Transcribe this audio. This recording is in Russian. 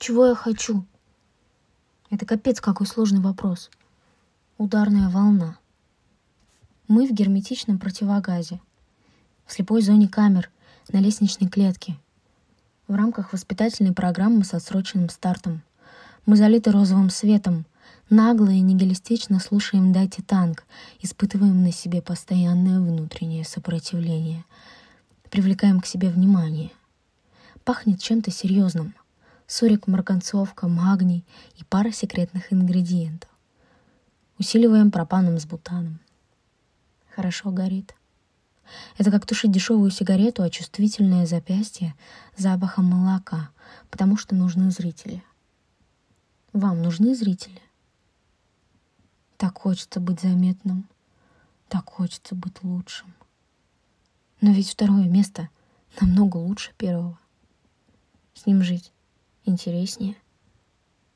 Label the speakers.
Speaker 1: Чего я хочу? Это капец какой сложный вопрос. Ударная волна. Мы в герметичном противогазе. В слепой зоне камер, на лестничной клетке. В рамках воспитательной программы с отсроченным стартом. Мы залиты розовым светом, нагло и нигилистично слушаем «Дайте танк», испытываем на себе постоянное внутреннее сопротивление, привлекаем к себе внимание. Пахнет чем-то серьезным. Сурик, марганцовка, магний и пара секретных ингредиентов. Усиливаем пропаном с бутаном. Хорошо горит. Это как тушить дешевую сигарету, а чувствительное запястье запахом молока, потому что нужны зрители. Вам нужны зрители? Так хочется быть заметным, так хочется быть лучшим. Но ведь второе место намного лучше первого. С ним жить интереснее.